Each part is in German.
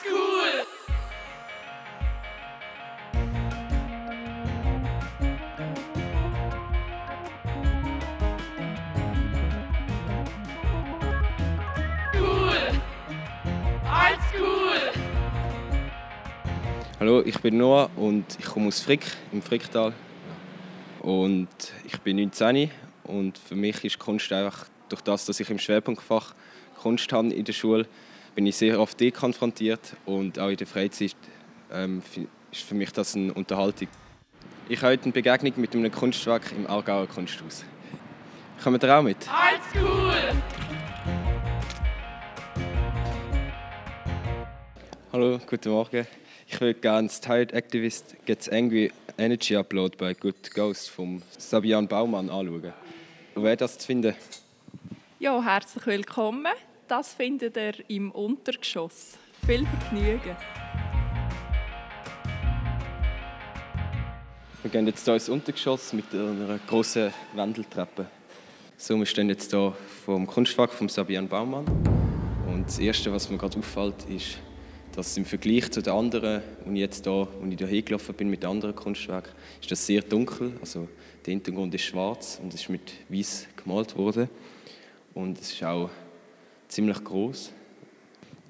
School! Hallo, ich bin Noah und ich komme aus Frick, im Fricktal. Und ich bin 19 und für mich ist Kunst einfach, durch das, dass ich im Schwerpunktfach Kunst habe in der Schule, bin ich sehr oft konfrontiert und auch in der Freizeit ähm, ist für mich das eine Unterhaltung. Ich habe heute eine Begegnung mit einem Kunstwerk im Aargauer Kunsthaus. Kommt ihr auch mit? Alt School! Hallo, guten Morgen. Ich würde gerne das Tired Activist Gets Angry Energy Upload bei Good Ghost vom Sabian Baumann anschauen. Wer das zu finden? Ja, herzlich willkommen. Das findet ihr im Untergeschoss. Viel Vergnügen. Wir gehen jetzt hier ins Untergeschoss mit einer grossen Wendeltreppe. So, wir stehen jetzt hier vom Kunstwerk von Sabian Baumann. Und das Erste, was mir gerade auffällt, ist, dass im Vergleich zu den anderen, und jetzt hier, wo ich hier hingelaufen bin mit anderen Kunstwerken, ist das sehr dunkel. Also der Hintergrund ist schwarz und ist mit weiß gemalt worden. Und es ist auch ziemlich groß.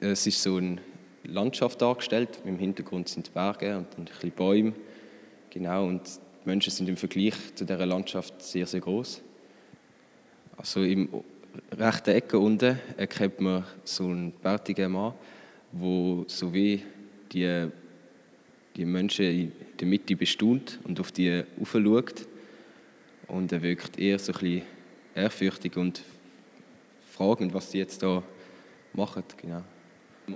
Es ist so eine Landschaft dargestellt. Im Hintergrund sind Berge und ein bisschen Bäume. Genau, und die Menschen sind im Vergleich zu dieser Landschaft sehr, sehr groß. Also im rechten Ecke unten erkennt man so einen bärtigen Mann, wo so wie die, die Menschen in der Mitte bestaunt und auf die schaut. Und er wirkt eher so ein bisschen ehrfürchtig und fragend, was sie jetzt da machen. Genau.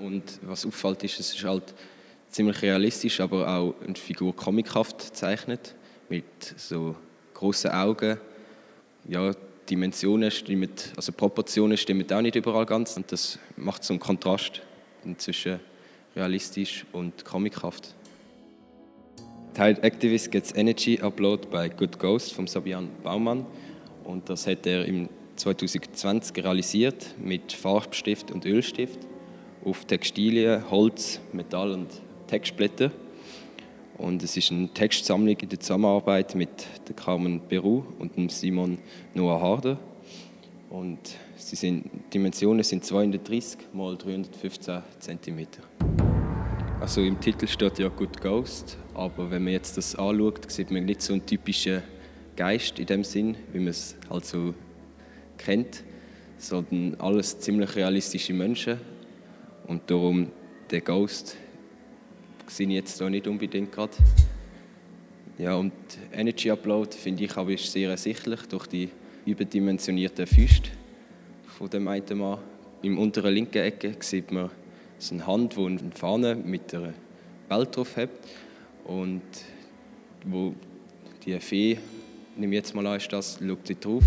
Und was auffällt ist, es ist halt ziemlich realistisch, aber auch eine Figur comichaft gezeichnet, mit so großen Augen. Ja, Dimensionen stimmen, also Proportionen stimmen auch nicht überall ganz und das macht so einen Kontrast zwischen realistisch und comichaft. Tide Activist Gets Energy Upload bei Good Ghost von Sabian Baumann und das hat er im 2020 realisiert mit Farbstift und Ölstift auf Textilien, Holz, Metall und Textblätter. Und es ist eine Textsammlung in der Zusammenarbeit mit Carmen Peru und Simon Noah Harder. Und sie sind, die Dimensionen sind 230 x 315 cm. Also im Titel steht ja Good Ghost, aber wenn man jetzt das anschaut, sieht man nicht so einen typischen Geist in dem Sinn, wie man es halt so kennt, sondern alles ziemlich realistische Menschen. Und darum der Ghost sehe ich jetzt hier nicht unbedingt gerade. Ja, und Energy Upload finde ich aber ist sehr ersichtlich durch die überdimensionierten Füße von dem einen Mann. Im unteren linken Ecke sieht man so eine Hand, die eine Fahne mit einer Welt drauf hat und wo die Fee, nehme ich jetzt mal an, ist das, schaut sie drauf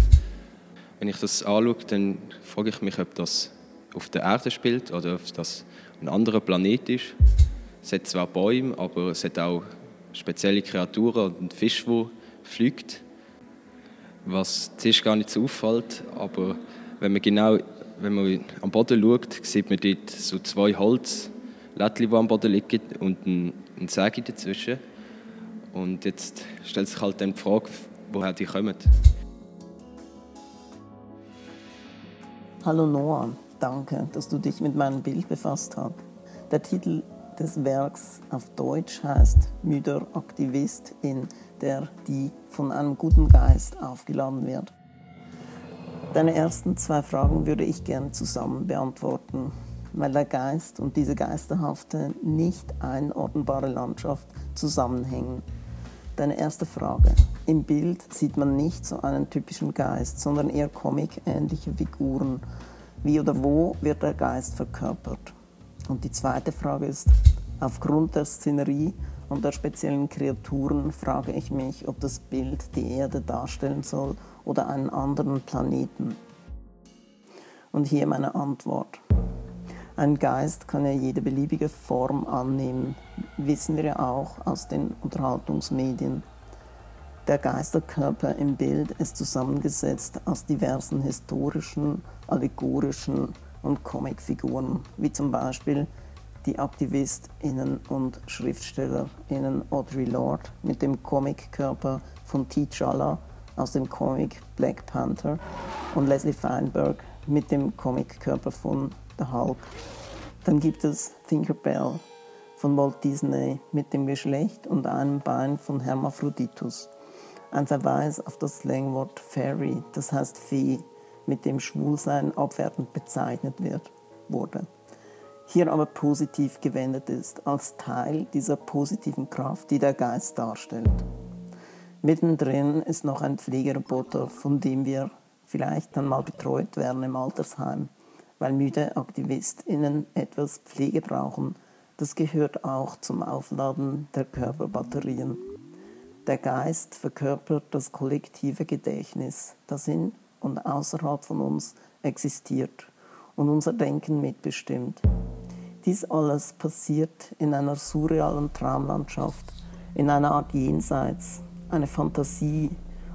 wenn ich das anschaue, dann frage ich mich, ob das auf der Erde spielt oder ob das ein anderer Planet ist. Es hat zwar Bäume, aber es hat auch spezielle Kreaturen und einen Fisch, der fliegt. Was zuerst gar nicht so auffällt, aber wenn man genau wenn man am Boden schaut, sieht man dort so zwei Holzlättchen, die am Boden liegen und ein, ein Säge dazwischen. Und jetzt stellt sich halt dann die Frage, woher die kommen. Hallo Noah, danke, dass du dich mit meinem Bild befasst hast. Der Titel des Werks auf Deutsch heißt Müder Aktivist, in der die von einem guten Geist aufgeladen wird. Deine ersten zwei Fragen würde ich gerne zusammen beantworten, weil der Geist und diese geisterhafte, nicht einordnbare Landschaft zusammenhängen. Deine erste Frage. Im Bild sieht man nicht so einen typischen Geist, sondern eher comic-ähnliche Figuren. Wie oder wo wird der Geist verkörpert? Und die zweite Frage ist, aufgrund der Szenerie und der speziellen Kreaturen frage ich mich, ob das Bild die Erde darstellen soll oder einen anderen Planeten. Und hier meine Antwort. Ein Geist kann ja jede beliebige Form annehmen, wissen wir ja auch aus den Unterhaltungsmedien. Der Geisterkörper im Bild ist zusammengesetzt aus diversen historischen, allegorischen und Comicfiguren, wie zum Beispiel die AktivistInnen und SchriftstellerInnen Audre Lorde mit dem Comic-Körper von T'Challa aus dem Comic Black Panther und Leslie Feinberg mit dem Comic-Körper von The Hulk. Dann gibt es Tinkerbell von Walt Disney mit dem Geschlecht und einem Bein von Hermaphroditus. Ein Verweis auf das Slangwort Fairy, das heißt Fee, mit dem Schwulsein abwertend bezeichnet wird, wurde. Hier aber positiv gewendet ist, als Teil dieser positiven Kraft, die der Geist darstellt. Mittendrin ist noch ein Pflegeroboter, von dem wir vielleicht dann mal betreut werden im Altersheim, weil müde AktivistInnen etwas Pflege brauchen. Das gehört auch zum Aufladen der Körperbatterien. Der Geist verkörpert das kollektive Gedächtnis, das in und außerhalb von uns existiert und unser Denken mitbestimmt. Dies alles passiert in einer surrealen Traumlandschaft, in einer Art Jenseits, eine Fantasie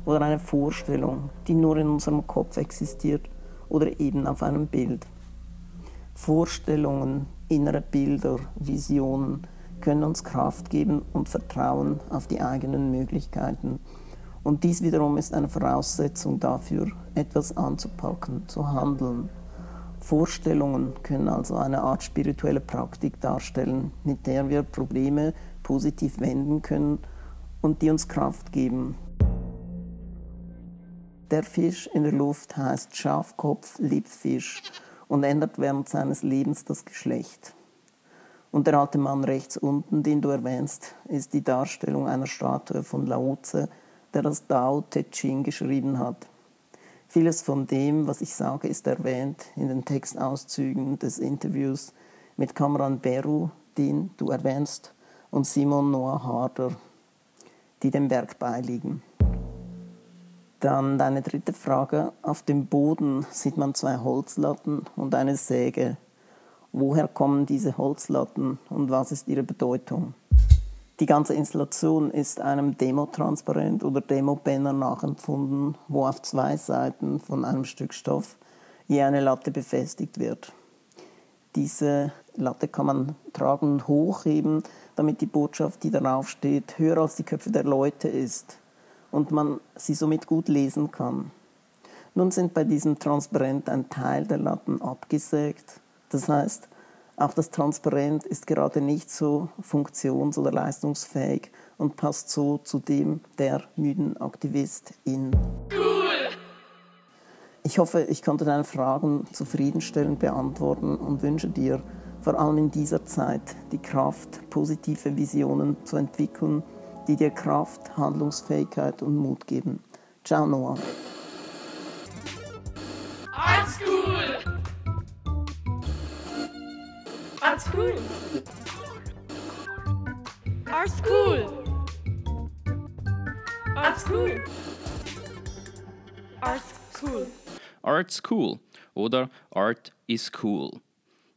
oder eine Vorstellung, die nur in unserem Kopf existiert oder eben auf einem Bild. Vorstellungen, innere Bilder, Visionen können uns Kraft geben und Vertrauen auf die eigenen Möglichkeiten. Und dies wiederum ist eine Voraussetzung dafür, etwas anzupacken, zu handeln. Vorstellungen können also eine Art spirituelle Praktik darstellen, mit der wir Probleme positiv wenden können und die uns Kraft geben. Der Fisch in der Luft heißt Schafkopf, Liebfisch und ändert während seines Lebens das Geschlecht. Und der alte Mann rechts unten, den du erwähnst, ist die Darstellung einer Statue von Lao Tse, der das Tao Te Ching geschrieben hat. Vieles von dem, was ich sage, ist erwähnt in den Textauszügen des Interviews mit Kamran Beru, den du erwähnst, und Simon Noah Harder, die dem Werk beiliegen. Dann deine dritte Frage. Auf dem Boden sieht man zwei Holzlatten und eine Säge. Woher kommen diese Holzlatten und was ist ihre Bedeutung? Die ganze Installation ist einem Demotransparent oder Demobanner nachempfunden, wo auf zwei Seiten von einem Stück Stoff je eine Latte befestigt wird. Diese Latte kann man tragen und hochheben, damit die Botschaft, die darauf steht, höher als die Köpfe der Leute ist und man sie somit gut lesen kann. Nun sind bei diesem Transparent ein Teil der Latten abgesägt. Das heißt, auch das Transparent ist gerade nicht so funktions- oder leistungsfähig und passt so zu dem der müden Aktivistin. Cool! Ich hoffe, ich konnte deine Fragen zufriedenstellend beantworten und wünsche dir vor allem in dieser Zeit die Kraft, positive Visionen zu entwickeln, die dir Kraft, Handlungsfähigkeit und Mut geben. Ciao, Noah. Art School! Art School! Art School! Art School! Art School! Art's cool oder Art is cool.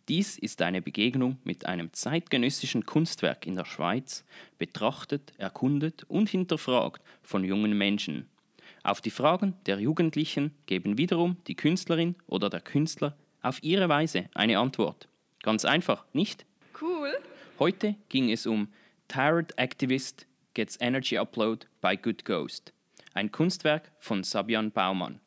Dies ist eine Begegnung mit einem zeitgenössischen Kunstwerk in der Schweiz, betrachtet, erkundet und hinterfragt von jungen Menschen. Auf die Fragen der Jugendlichen geben wiederum die Künstlerin oder der Künstler auf ihre Weise eine Antwort. Ganz einfach, nicht? Cool. Heute ging es um Tired Activist Gets Energy Upload by Good Ghost, ein Kunstwerk von Sabian Baumann,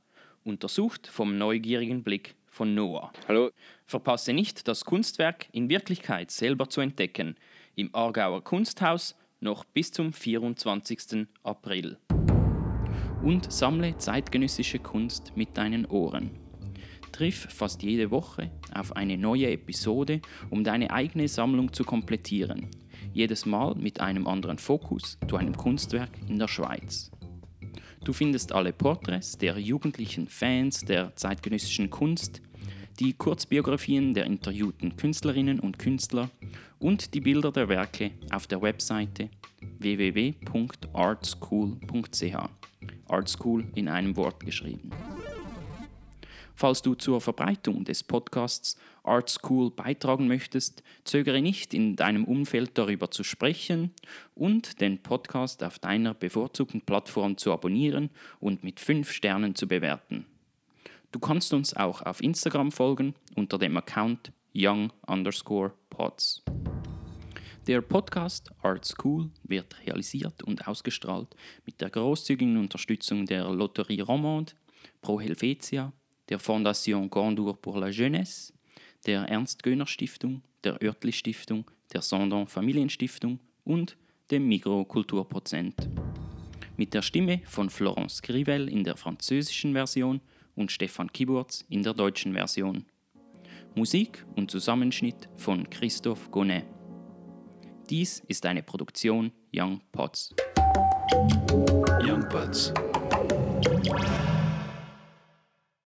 untersucht vom neugierigen Blick von Noah. Hallo. Verpasse nicht, das Kunstwerk in Wirklichkeit selber zu entdecken, im Aargauer Kunsthaus noch bis zum 24. April. Und sammle zeitgenössische Kunst mit deinen Ohren. Triff fast jede Woche auf eine neue Episode, um deine eigene Sammlung zu komplettieren. Jedes Mal mit einem anderen Fokus zu einem Kunstwerk in der Schweiz. Du findest alle Porträts der jugendlichen Fans der zeitgenössischen Kunst, die Kurzbiografien der interviewten Künstlerinnen und Künstler und die Bilder der Werke auf der Webseite www.artschool.ch. Artschool in einem Wort geschrieben. Falls du zur Verbreitung des Podcasts Art School beitragen möchtest, zögere nicht, in deinem Umfeld darüber zu sprechen und den Podcast auf deiner bevorzugten Plattform zu abonnieren und mit 5 Sternen zu bewerten. Du kannst uns auch auf Instagram folgen unter dem Account young underscore pods. Der Podcast Art School wird realisiert und ausgestrahlt mit der großzügigen Unterstützung der Lotterie Romande, Pro Helvetia, der Fondation Gondour pour la Jeunesse, der Ernst-Göhner-Stiftung, der Oertli-Stiftung, der Sondern Familienstiftung und dem Migro Kulturprozent. Mit der Stimme von Florence Grivel in der französischen Version und Stefan Kiburz in der deutschen Version. Musik und Zusammenschnitt von Christoph Gonnet. Dies ist eine Produktion Young Pots. Young Buds.